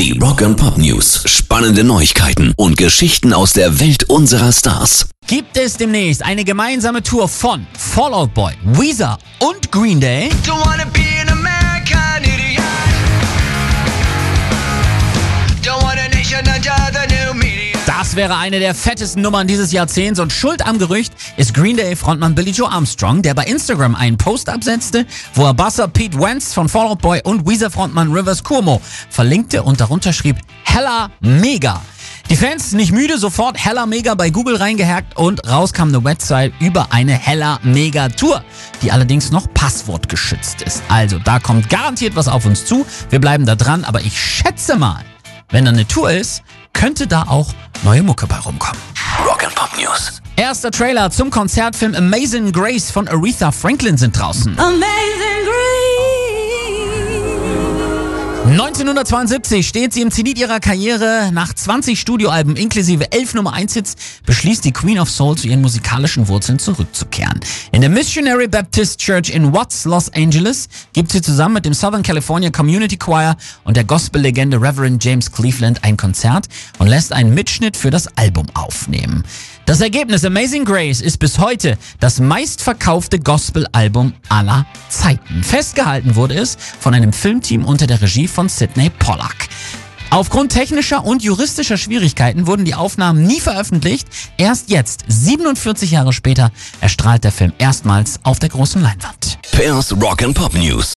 Die Rock and Pop News. Spannende Neuigkeiten und Geschichten aus der Welt unserer Stars. Gibt es demnächst eine gemeinsame Tour von Fall Out Boy, Weezer und Green Day? Don't wanna be an American wäre eine der fettesten Nummern dieses Jahrzehnts und Schuld am Gerücht ist Green Day Frontmann Billy Joe Armstrong, der bei Instagram einen Post absetzte, wo er Basser Pete Wentz von Fall Out Boy und Weezer Frontmann Rivers Cuomo verlinkte und darunter schrieb Hella Mega. Die Fans nicht müde, sofort Hella Mega bei Google reingehackt und raus kam eine Website über eine Hella Mega Tour, die allerdings noch passwortgeschützt ist. Also da kommt garantiert was auf uns zu. Wir bleiben da dran, aber ich schätze mal, wenn da eine Tour ist, könnte da auch neue Mucke bei rumkommen. Rock and Pop News. Erster Trailer zum Konzertfilm Amazing Grace von Aretha Franklin sind draußen. Amazing 1972 steht sie im Zenit ihrer Karriere. Nach 20 Studioalben inklusive 11 Nummer 1 Hits beschließt die Queen of Soul zu ihren musikalischen Wurzeln zurückzukehren. In der Missionary Baptist Church in Watts, Los Angeles gibt sie zusammen mit dem Southern California Community Choir und der Gospellegende Reverend James Cleveland ein Konzert und lässt einen Mitschnitt für das Album aufnehmen. Das Ergebnis Amazing Grace ist bis heute das meistverkaufte Gospel-Album aller Zeiten. Festgehalten wurde es von einem Filmteam unter der Regie von Sidney Pollack. Aufgrund technischer und juristischer Schwierigkeiten wurden die Aufnahmen nie veröffentlicht. Erst jetzt, 47 Jahre später, erstrahlt der Film erstmals auf der großen Leinwand. Pairs Rock and Pop News.